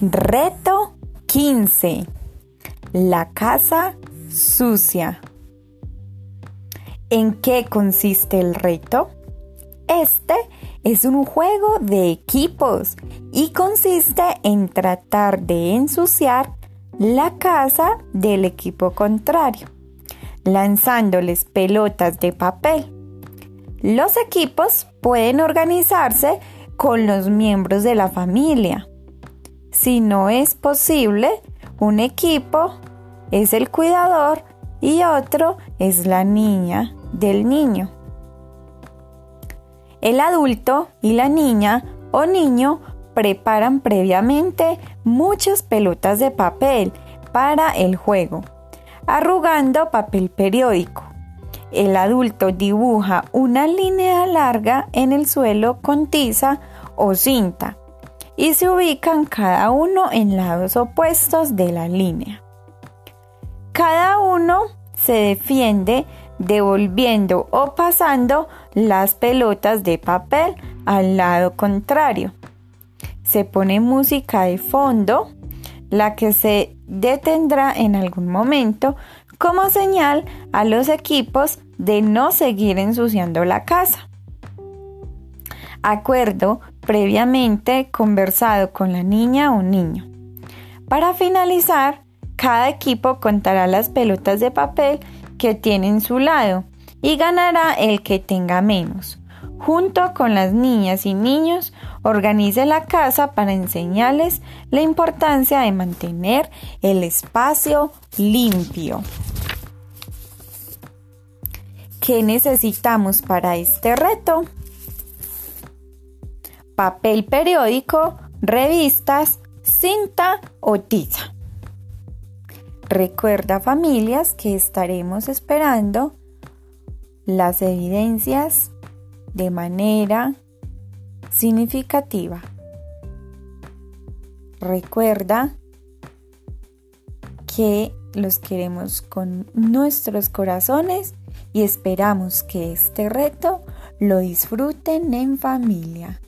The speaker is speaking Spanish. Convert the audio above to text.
Reto 15. La casa sucia. ¿En qué consiste el reto? Este es un juego de equipos y consiste en tratar de ensuciar la casa del equipo contrario, lanzándoles pelotas de papel. Los equipos pueden organizarse con los miembros de la familia. Si no es posible, un equipo es el cuidador y otro es la niña del niño. El adulto y la niña o niño preparan previamente muchas pelotas de papel para el juego, arrugando papel periódico. El adulto dibuja una línea larga en el suelo con tiza o cinta y se ubican cada uno en lados opuestos de la línea. Cada uno se defiende devolviendo o pasando las pelotas de papel al lado contrario. Se pone música de fondo, la que se detendrá en algún momento como señal a los equipos de no seguir ensuciando la casa. Acuerdo previamente conversado con la niña o niño. Para finalizar, cada equipo contará las pelotas de papel que tiene en su lado y ganará el que tenga menos. Junto con las niñas y niños, organice la casa para enseñarles la importancia de mantener el espacio limpio. ¿Qué necesitamos para este reto? Papel periódico, revistas, cinta o tiza. Recuerda familias que estaremos esperando las evidencias de manera significativa. Recuerda que los queremos con nuestros corazones y esperamos que este reto lo disfruten en familia.